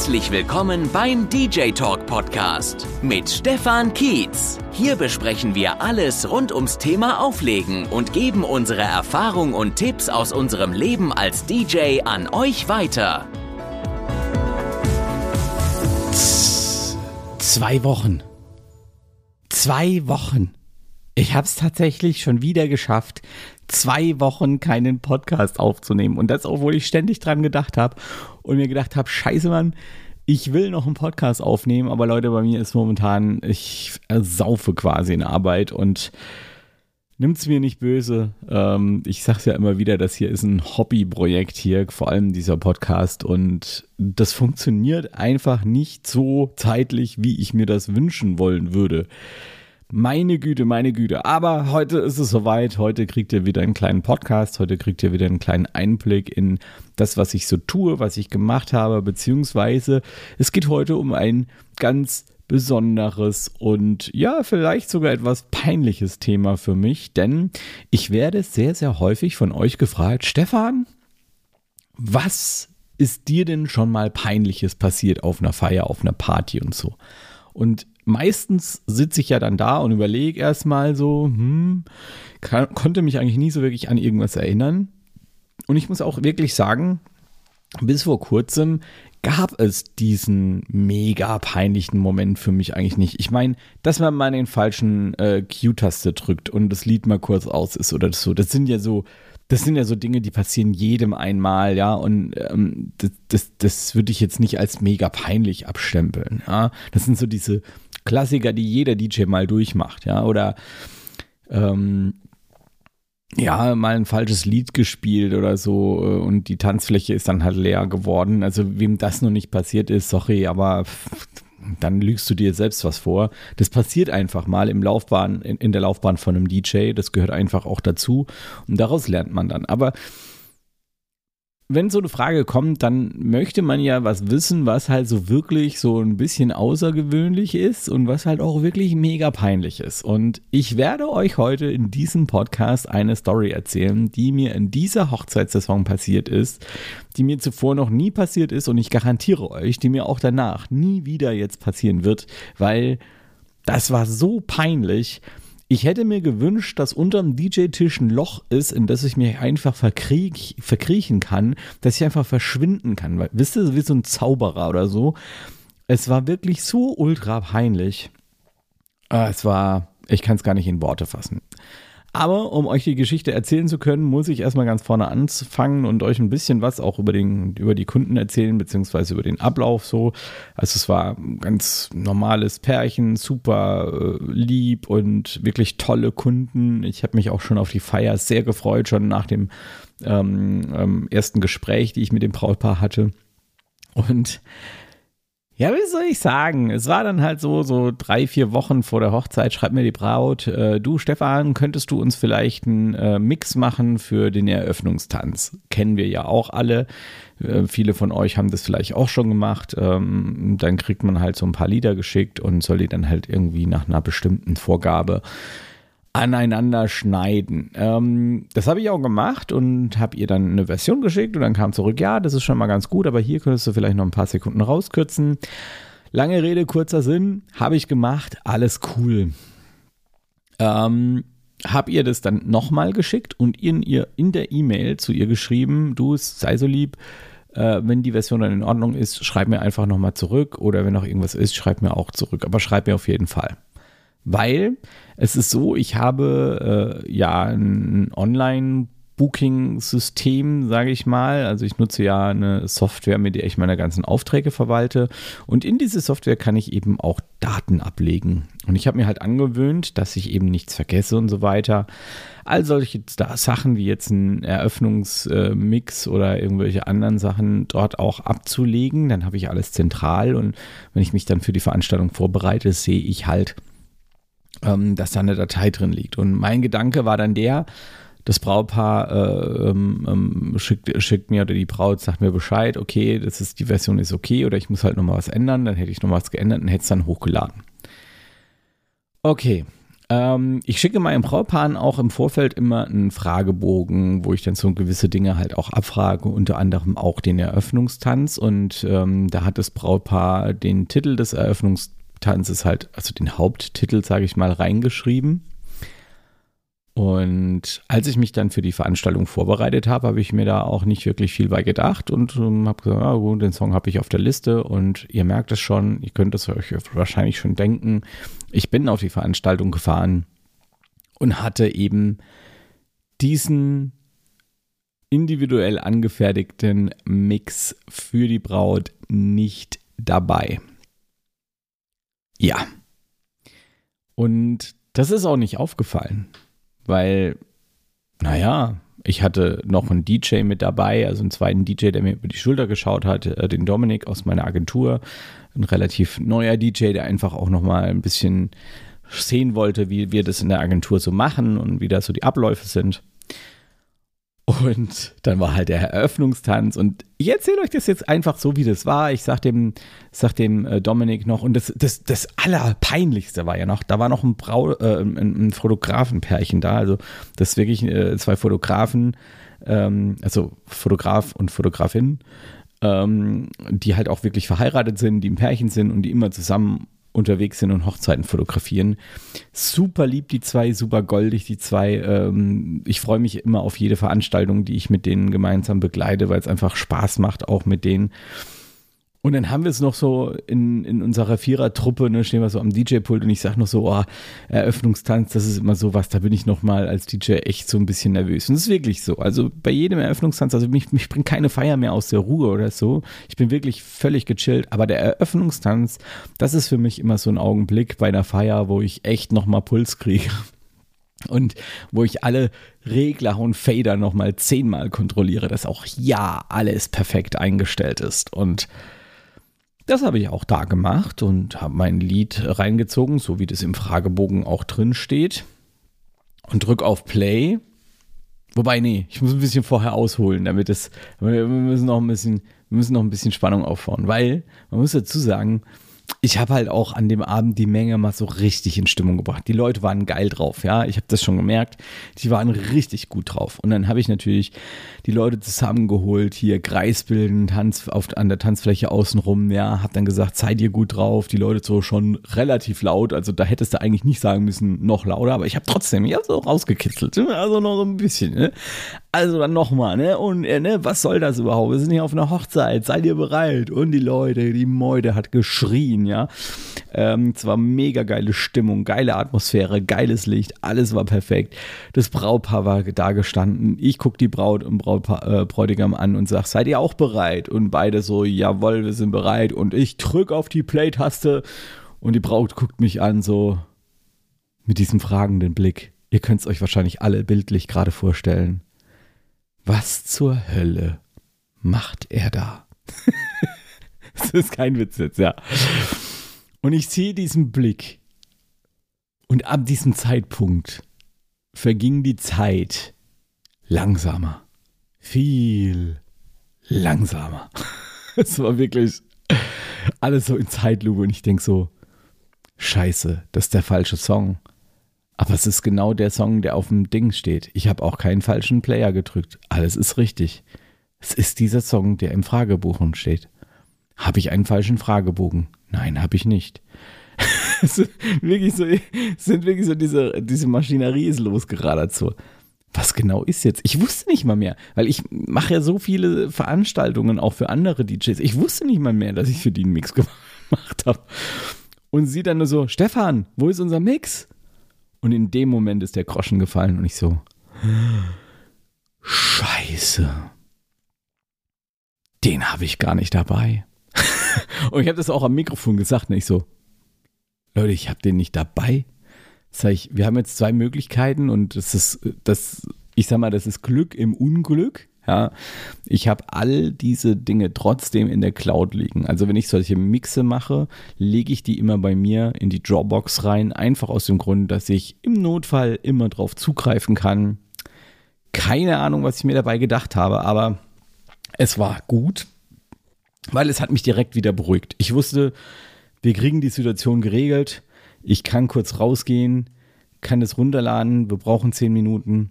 Herzlich willkommen beim DJ Talk Podcast mit Stefan Kietz. Hier besprechen wir alles rund ums Thema Auflegen und geben unsere Erfahrung und Tipps aus unserem Leben als DJ an euch weiter. Zwei Wochen. Zwei Wochen. Ich habe es tatsächlich schon wieder geschafft, zwei Wochen keinen Podcast aufzunehmen. Und das, obwohl ich ständig dran gedacht habe und mir gedacht habe, scheiße Mann, ich will noch einen Podcast aufnehmen, aber Leute, bei mir ist momentan, ich saufe quasi in Arbeit und nimmt's mir nicht böse. Ähm, ich sag's ja immer wieder, das hier ist ein Hobbyprojekt hier, vor allem dieser Podcast und das funktioniert einfach nicht so zeitlich, wie ich mir das wünschen wollen würde. Meine Güte, meine Güte. Aber heute ist es soweit. Heute kriegt ihr wieder einen kleinen Podcast. Heute kriegt ihr wieder einen kleinen Einblick in das, was ich so tue, was ich gemacht habe. Beziehungsweise es geht heute um ein ganz besonderes und ja, vielleicht sogar etwas peinliches Thema für mich. Denn ich werde sehr, sehr häufig von euch gefragt, Stefan, was ist dir denn schon mal peinliches passiert auf einer Feier, auf einer Party und so? Und meistens sitze ich ja dann da und überlege erstmal so, hm, kann, konnte mich eigentlich nie so wirklich an irgendwas erinnern. Und ich muss auch wirklich sagen, bis vor kurzem gab es diesen mega peinlichen Moment für mich eigentlich nicht. Ich meine, dass man mal den falschen äh, Q-Taste drückt und das Lied mal kurz aus ist oder so, das sind ja so das sind ja so Dinge, die passieren jedem einmal, ja, und ähm, das, das, das würde ich jetzt nicht als mega peinlich abstempeln, ja. Das sind so diese Klassiker, die jeder DJ mal durchmacht, ja, oder ähm, ja, mal ein falsches Lied gespielt oder so äh, und die Tanzfläche ist dann halt leer geworden. Also wem das noch nicht passiert ist, sorry, aber dann lügst du dir selbst was vor. Das passiert einfach mal im Laufbahn, in, in der Laufbahn von einem DJ. Das gehört einfach auch dazu. Und daraus lernt man dann. Aber wenn so eine Frage kommt, dann möchte man ja was wissen, was halt so wirklich so ein bisschen außergewöhnlich ist und was halt auch wirklich mega peinlich ist. Und ich werde euch heute in diesem Podcast eine Story erzählen, die mir in dieser Hochzeitssaison passiert ist, die mir zuvor noch nie passiert ist und ich garantiere euch, die mir auch danach nie wieder jetzt passieren wird, weil das war so peinlich, ich hätte mir gewünscht, dass unterm DJ-Tisch ein Loch ist, in das ich mich einfach verkriech, verkriechen kann, dass ich einfach verschwinden kann. Weil, wisst ihr, wie so ein Zauberer oder so. Es war wirklich so ultra peinlich. Ah, es war, ich kann es gar nicht in Worte fassen. Aber um euch die Geschichte erzählen zu können, muss ich erstmal ganz vorne anfangen und euch ein bisschen was auch über, den, über die Kunden erzählen, beziehungsweise über den Ablauf so. Also es war ein ganz normales Pärchen, super äh, lieb und wirklich tolle Kunden. Ich habe mich auch schon auf die Feier sehr gefreut, schon nach dem ähm, ähm, ersten Gespräch, die ich mit dem Brautpaar hatte. Und ja, wie soll ich sagen? Es war dann halt so, so drei, vier Wochen vor der Hochzeit, schreibt mir die Braut, äh, du Stefan, könntest du uns vielleicht einen äh, Mix machen für den Eröffnungstanz? Kennen wir ja auch alle. Äh, viele von euch haben das vielleicht auch schon gemacht. Ähm, dann kriegt man halt so ein paar Lieder geschickt und soll die dann halt irgendwie nach einer bestimmten Vorgabe aneinander schneiden. Ähm, das habe ich auch gemacht und habe ihr dann eine Version geschickt und dann kam zurück, ja, das ist schon mal ganz gut, aber hier könntest du vielleicht noch ein paar Sekunden rauskürzen. Lange Rede, kurzer Sinn, habe ich gemacht, alles cool. Ähm, habe ihr das dann nochmal geschickt und in, ihr in der E-Mail zu ihr geschrieben, du sei so lieb, äh, wenn die Version dann in Ordnung ist, schreib mir einfach nochmal zurück oder wenn noch irgendwas ist, schreib mir auch zurück, aber schreib mir auf jeden Fall. Weil es ist so, ich habe äh, ja ein Online- Booking-System, sage ich mal. Also ich nutze ja eine Software, mit der ich meine ganzen Aufträge verwalte. Und in diese Software kann ich eben auch Daten ablegen. Und ich habe mir halt angewöhnt, dass ich eben nichts vergesse und so weiter. All solche Sachen wie jetzt ein Eröffnungsmix oder irgendwelche anderen Sachen dort auch abzulegen. Dann habe ich alles zentral und wenn ich mich dann für die Veranstaltung vorbereite, sehe ich halt, ähm, dass da eine Datei drin liegt. Und mein Gedanke war dann der, das Brautpaar äh, ähm, ähm, schickt, schickt, mir oder die Braut sagt mir Bescheid, okay, das ist die Version ist okay oder ich muss halt nochmal was ändern, dann hätte ich nochmal was geändert und hätte es dann hochgeladen. Okay, Ähm, ich schicke meinem Brautpaaren auch im Vorfeld immer einen Fragebogen, wo ich dann so gewisse Dinge halt auch abfrage, unter anderem auch den Eröffnungstanz. Und ähm, da hat das Brautpaar den Titel des Eröffnungstanzes halt, also den Haupttitel, sage ich mal, reingeschrieben. Und als ich mich dann für die Veranstaltung vorbereitet habe, habe ich mir da auch nicht wirklich viel bei gedacht und ähm, habe gesagt, ja gut, den Song habe ich auf der Liste und ihr merkt es schon, ihr könnt es euch wahrscheinlich schon denken. Ich bin auf die Veranstaltung gefahren und hatte eben diesen individuell angefertigten Mix für die Braut nicht dabei. Ja. Und das ist auch nicht aufgefallen weil, naja, ich hatte noch einen DJ mit dabei, also einen zweiten DJ, der mir über die Schulter geschaut hat, äh, den Dominik aus meiner Agentur, ein relativ neuer DJ, der einfach auch noch mal ein bisschen sehen wollte, wie wir das in der Agentur so machen und wie da so die Abläufe sind. Und dann war halt der Eröffnungstanz. Und ich erzähle euch das jetzt einfach so, wie das war. Ich sag dem, sag dem äh, Dominik noch. Und das, das, das Allerpeinlichste war ja noch, da war noch ein, Brau, äh, ein, ein Fotografenpärchen da, also das wirklich äh, zwei Fotografen, ähm, also Fotograf und Fotografin, ähm, die halt auch wirklich verheiratet sind, die ein Pärchen sind und die immer zusammen unterwegs sind und Hochzeiten fotografieren. Super lieb die zwei, super goldig die zwei. Ähm, ich freue mich immer auf jede Veranstaltung, die ich mit denen gemeinsam begleite, weil es einfach Spaß macht, auch mit denen. Und dann haben wir es noch so in, in unserer Vierertruppe, ne, stehen wir so am DJ-Pult und ich sage noch so, oh, Eröffnungstanz, das ist immer so was, da bin ich noch mal als DJ echt so ein bisschen nervös. Und das ist wirklich so. Also bei jedem Eröffnungstanz, also mich, mich bringt keine Feier mehr aus der Ruhe oder so. Ich bin wirklich völlig gechillt. Aber der Eröffnungstanz, das ist für mich immer so ein Augenblick bei einer Feier, wo ich echt noch mal Puls kriege. Und wo ich alle Regler und Fader noch mal zehnmal kontrolliere, dass auch ja alles perfekt eingestellt ist. Und das habe ich auch da gemacht und habe mein Lied reingezogen, so wie das im Fragebogen auch drin steht. Und drück auf Play. Wobei, nee, ich muss ein bisschen vorher ausholen, damit es, wir müssen noch ein bisschen, wir müssen noch ein bisschen Spannung aufbauen, weil man muss dazu sagen, ich habe halt auch an dem Abend die Menge mal so richtig in Stimmung gebracht. Die Leute waren geil drauf, ja. Ich habe das schon gemerkt. Die waren richtig gut drauf. Und dann habe ich natürlich die Leute zusammengeholt, hier Kreis bilden, Tanz auf, an der Tanzfläche außenrum, ja. Hab dann gesagt, seid ihr gut drauf. Die Leute so schon relativ laut. Also da hättest du eigentlich nicht sagen müssen, noch lauter. Aber ich habe trotzdem, ich habe so rausgekitzelt. Also noch so ein bisschen, ne? Also dann nochmal, ne? Und äh, ne, was soll das überhaupt? Wir sind hier auf einer Hochzeit. Seid ihr bereit? Und die Leute, die Meute hat geschrien, ja. Ähm, es war mega geile Stimmung, geile Atmosphäre, geiles Licht, alles war perfekt. Das Brautpaar war da gestanden. Ich guck die Braut und Brautpaar, äh, Bräutigam an und sag, seid ihr auch bereit? Und beide so, jawohl, wir sind bereit. Und ich drück auf die Play-Taste und die Braut guckt mich an, so mit diesem fragenden Blick. Ihr könnt es euch wahrscheinlich alle bildlich gerade vorstellen. Was zur Hölle macht er da? das ist kein Witz jetzt, ja. Und ich sehe diesen Blick. Und ab diesem Zeitpunkt verging die Zeit langsamer. Viel langsamer. Es war wirklich alles so in Zeitlupe und ich denke so, scheiße, das ist der falsche Song. Aber es ist genau der Song, der auf dem Ding steht. Ich habe auch keinen falschen Player gedrückt. Alles ist richtig. Es ist dieser Song, der im Fragebogen steht. Habe ich einen falschen Fragebogen? Nein, habe ich nicht. wirklich so, sind wirklich so diese, diese Maschinerie ist losgeradert so. Was genau ist jetzt? Ich wusste nicht mal mehr, weil ich mache ja so viele Veranstaltungen auch für andere DJs. Ich wusste nicht mal mehr, dass ich für die einen Mix gemacht habe. Und sie dann nur so, Stefan, wo ist unser Mix? Und in dem Moment ist der Groschen gefallen und ich so, Scheiße. Den habe ich gar nicht dabei. Und ich habe das auch am Mikrofon gesagt, und ich so, Leute, ich habe den nicht dabei. Sag ich, wir haben jetzt zwei Möglichkeiten und das ist, das, ich sag mal, das ist Glück im Unglück. Ja, ich habe all diese Dinge trotzdem in der Cloud liegen. Also wenn ich solche Mixe mache, lege ich die immer bei mir in die Dropbox rein, einfach aus dem Grund, dass ich im Notfall immer drauf zugreifen kann. Keine Ahnung, was ich mir dabei gedacht habe, aber es war gut weil es hat mich direkt wieder beruhigt. Ich wusste, wir kriegen die Situation geregelt. Ich kann kurz rausgehen. kann das runterladen, wir brauchen zehn Minuten.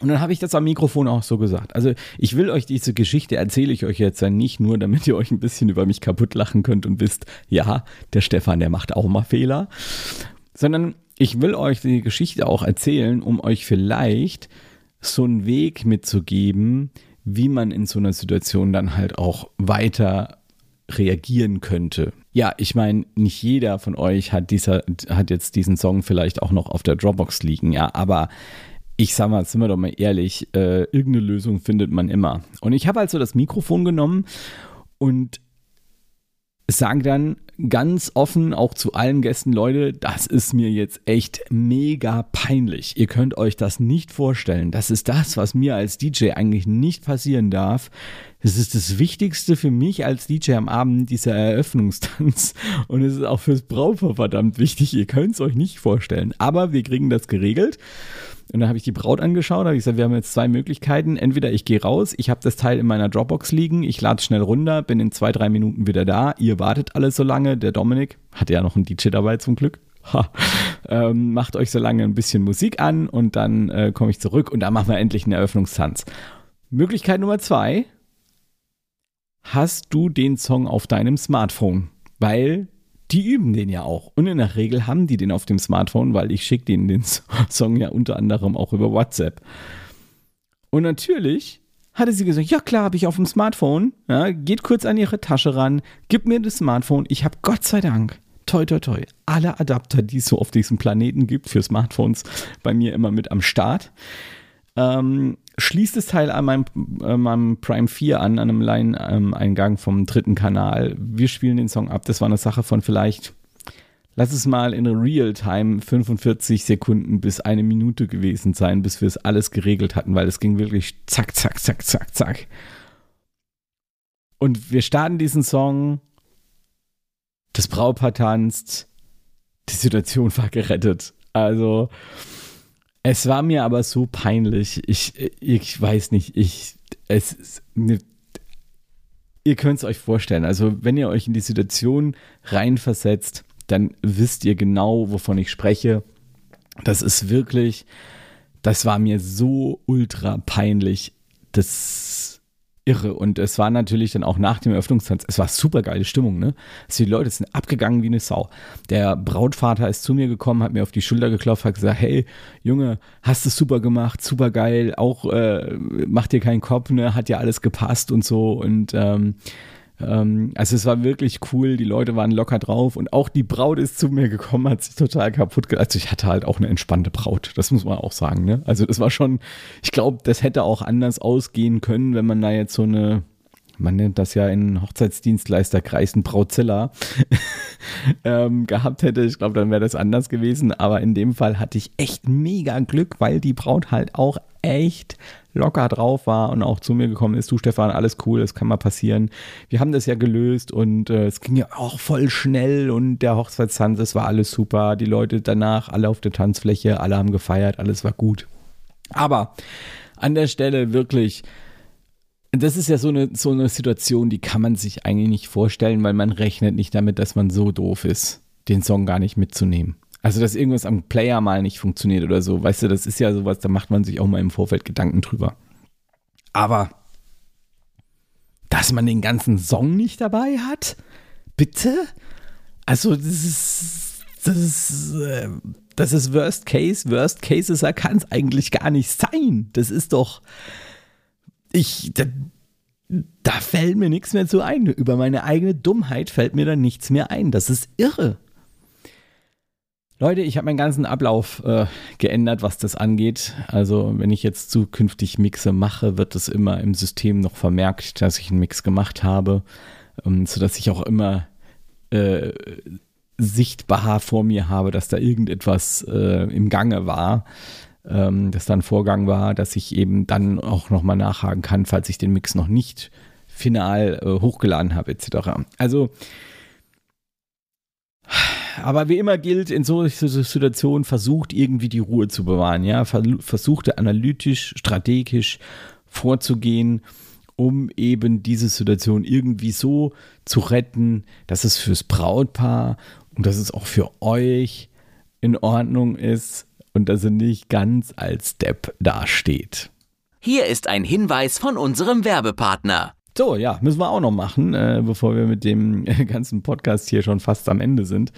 Und dann habe ich das am Mikrofon auch so gesagt. Also ich will euch diese Geschichte erzähle ich euch jetzt ja nicht nur, damit ihr euch ein bisschen über mich kaputt lachen könnt und wisst, ja, der Stefan, der macht auch mal Fehler, sondern ich will euch die Geschichte auch erzählen, um euch vielleicht so einen Weg mitzugeben, wie man in so einer Situation dann halt auch weiter reagieren könnte. Ja, ich meine, nicht jeder von euch hat dieser hat jetzt diesen Song vielleicht auch noch auf der Dropbox liegen, ja, aber ich sag mal, sind wir doch mal ehrlich, äh, irgendeine Lösung findet man immer. Und ich habe also das Mikrofon genommen und sage dann ganz offen auch zu allen Gästen, Leute, das ist mir jetzt echt mega peinlich. Ihr könnt euch das nicht vorstellen. Das ist das, was mir als DJ eigentlich nicht passieren darf. Es ist das Wichtigste für mich als DJ am Abend, dieser Eröffnungstanz. Und es ist auch fürs Brautpaar verdammt wichtig. Ihr könnt es euch nicht vorstellen. Aber wir kriegen das geregelt. Und dann habe ich die Braut angeschaut, habe ich gesagt, wir haben jetzt zwei Möglichkeiten. Entweder ich gehe raus, ich habe das Teil in meiner Dropbox liegen, ich lade schnell runter, bin in zwei, drei Minuten wieder da. Ihr wartet alles so lange. Der Dominik hat ja noch einen DJ dabei zum Glück. Ähm, macht euch so lange ein bisschen Musik an und dann äh, komme ich zurück und dann machen wir endlich einen Eröffnungstanz. Möglichkeit Nummer zwei. Hast du den Song auf deinem Smartphone? Weil die üben den ja auch. Und in der Regel haben die den auf dem Smartphone, weil ich schicke denen den Song ja unter anderem auch über WhatsApp. Und natürlich hatte sie gesagt, ja klar, habe ich auf dem Smartphone. Ja, geht kurz an ihre Tasche ran, gib mir das Smartphone. Ich habe Gott sei Dank, toi toi toi, alle Adapter, die es so auf diesem Planeten gibt für Smartphones, bei mir immer mit am Start. Ähm, schließt das Teil an meinem, äh, meinem Prime 4 an, an einem Line-Eingang vom dritten Kanal. Wir spielen den Song ab. Das war eine Sache von vielleicht, lass es mal in Real-Time 45 Sekunden bis eine Minute gewesen sein, bis wir es alles geregelt hatten, weil es ging wirklich zack, zack, zack, zack, zack. Und wir starten diesen Song, das Brautpaar tanzt, die Situation war gerettet. Also, es war mir aber so peinlich. Ich, ich weiß nicht, ich, es, ne, ihr könnt es euch vorstellen. Also, wenn ihr euch in die Situation reinversetzt, dann wisst ihr genau, wovon ich spreche. Das ist wirklich, das war mir so ultra peinlich. Das irre. Und es war natürlich dann auch nach dem Eröffnungstanz, es war super geile Stimmung, ne? Also die Leute sind abgegangen wie eine Sau. Der Brautvater ist zu mir gekommen, hat mir auf die Schulter geklopft, hat gesagt, hey, Junge, hast du super gemacht, super geil, auch äh, mach dir keinen Kopf, ne? Hat ja alles gepasst und so. Und ähm, ähm, also es war wirklich cool, die Leute waren locker drauf und auch die Braut ist zu mir gekommen, hat sich total kaputt gemacht. Also ich hatte halt auch eine entspannte Braut, das muss man auch sagen. Ne? Also das war schon, ich glaube, das hätte auch anders ausgehen können, wenn man da jetzt so eine, man nennt das ja in Hochzeitsdienstleisterkreisen Brautzilla ähm, gehabt hätte. Ich glaube, dann wäre das anders gewesen. Aber in dem Fall hatte ich echt mega Glück, weil die Braut halt auch echt locker drauf war und auch zu mir gekommen ist, du Stefan, alles cool, das kann mal passieren. Wir haben das ja gelöst und äh, es ging ja auch voll schnell und der Hochzeitstanz, es war alles super. Die Leute danach, alle auf der Tanzfläche, alle haben gefeiert, alles war gut. Aber an der Stelle wirklich, das ist ja so eine, so eine Situation, die kann man sich eigentlich nicht vorstellen, weil man rechnet nicht damit, dass man so doof ist, den Song gar nicht mitzunehmen. Also, dass irgendwas am Player mal nicht funktioniert oder so. Weißt du, das ist ja sowas, da macht man sich auch mal im Vorfeld Gedanken drüber. Aber, dass man den ganzen Song nicht dabei hat? Bitte? Also, das ist, das ist, äh, das ist Worst Case. Worst Case ist, da kann es eigentlich gar nicht sein. Das ist doch, ich, da, da fällt mir nichts mehr zu ein. Über meine eigene Dummheit fällt mir da nichts mehr ein. Das ist irre. Leute, ich habe meinen ganzen Ablauf äh, geändert, was das angeht. Also wenn ich jetzt zukünftig Mixe mache, wird es immer im System noch vermerkt, dass ich einen Mix gemacht habe, ähm, sodass ich auch immer äh, sichtbar vor mir habe, dass da irgendetwas äh, im Gange war, ähm, dass da ein Vorgang war, dass ich eben dann auch nochmal nachhaken kann, falls ich den Mix noch nicht final äh, hochgeladen habe, etc. Also aber wie immer gilt, in solchen Situationen versucht irgendwie die Ruhe zu bewahren, ja, versucht analytisch, strategisch vorzugehen, um eben diese Situation irgendwie so zu retten, dass es fürs Brautpaar und dass es auch für euch in Ordnung ist und dass er nicht ganz als Depp dasteht. Hier ist ein Hinweis von unserem Werbepartner. So, ja, müssen wir auch noch machen, äh, bevor wir mit dem ganzen Podcast hier schon fast am Ende sind.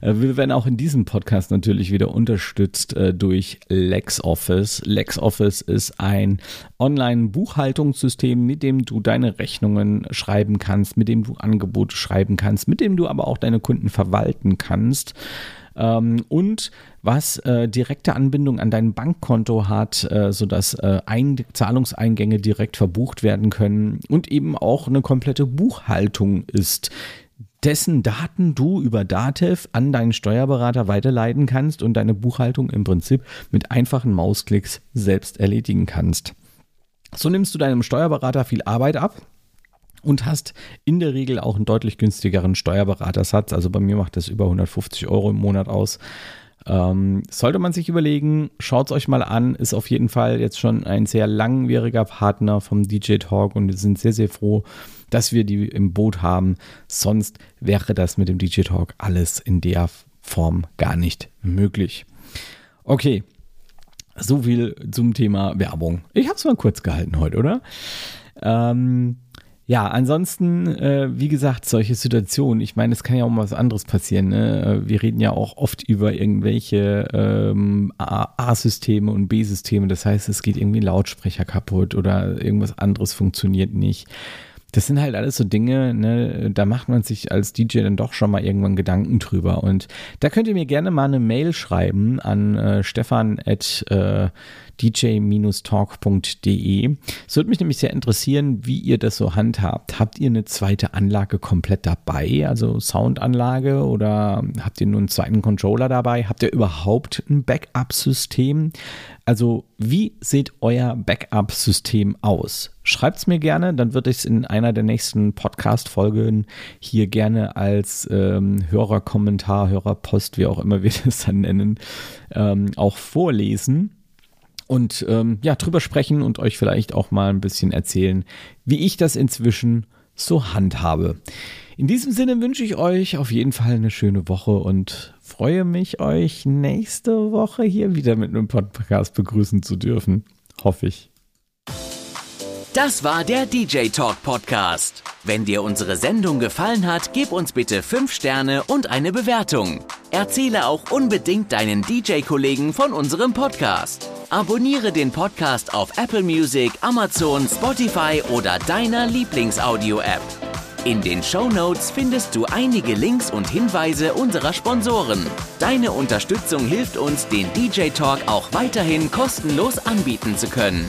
Äh, wir werden auch in diesem Podcast natürlich wieder unterstützt äh, durch LexOffice. LexOffice ist ein Online-Buchhaltungssystem, mit dem du deine Rechnungen schreiben kannst, mit dem du Angebote schreiben kannst, mit dem du aber auch deine Kunden verwalten kannst ähm, und was äh, direkte Anbindung an dein Bankkonto hat, äh, sodass äh, Ein Zahlungseingänge direkt verbucht werden können und eben auch eine komplette Buchhaltung ist dessen Daten du über Datev an deinen Steuerberater weiterleiten kannst und deine Buchhaltung im Prinzip mit einfachen Mausklicks selbst erledigen kannst. So nimmst du deinem Steuerberater viel Arbeit ab, und hast in der Regel auch einen deutlich günstigeren Steuerberatersatz. Also bei mir macht das über 150 Euro im Monat aus. Ähm, sollte man sich überlegen, schaut es euch mal an, ist auf jeden Fall jetzt schon ein sehr langwieriger Partner vom DJ Talk und wir sind sehr, sehr froh, dass wir die im Boot haben. Sonst wäre das mit dem DJ Talk alles in der Form gar nicht möglich. Okay, so viel zum Thema Werbung. Ich habe es mal kurz gehalten heute, oder? Ähm, ja, ansonsten, äh, wie gesagt, solche Situationen, ich meine, es kann ja auch mal was anderes passieren. Ne? Wir reden ja auch oft über irgendwelche ähm, A-Systeme und B-Systeme. Das heißt, es geht irgendwie Lautsprecher kaputt oder irgendwas anderes funktioniert nicht. Das sind halt alles so Dinge, ne, da macht man sich als DJ dann doch schon mal irgendwann Gedanken drüber. Und da könnt ihr mir gerne mal eine Mail schreiben an äh, stefan at, äh, dj-talk.de. Es würde mich nämlich sehr interessieren, wie ihr das so handhabt. Habt ihr eine zweite Anlage komplett dabei, also Soundanlage, oder habt ihr nur einen zweiten Controller dabei? Habt ihr überhaupt ein Backup-System? Also, wie sieht euer Backup-System aus? Schreibt es mir gerne, dann würde ich es in einer der nächsten Podcast-Folgen hier gerne als ähm, Hörerkommentar, Hörerpost, wie auch immer wir das dann nennen, ähm, auch vorlesen und ähm, ja, drüber sprechen und euch vielleicht auch mal ein bisschen erzählen, wie ich das inzwischen so handhabe. In diesem Sinne wünsche ich euch auf jeden Fall eine schöne Woche und freue mich, euch nächste Woche hier wieder mit einem Podcast begrüßen zu dürfen. Hoffe ich. Das war der DJ Talk Podcast. Wenn dir unsere Sendung gefallen hat, gib uns bitte 5 Sterne und eine Bewertung. Erzähle auch unbedingt deinen DJ-Kollegen von unserem Podcast. Abonniere den Podcast auf Apple Music, Amazon, Spotify oder deiner Lieblingsaudio-App. In den Show Notes findest du einige Links und Hinweise unserer Sponsoren. Deine Unterstützung hilft uns, den DJ Talk auch weiterhin kostenlos anbieten zu können.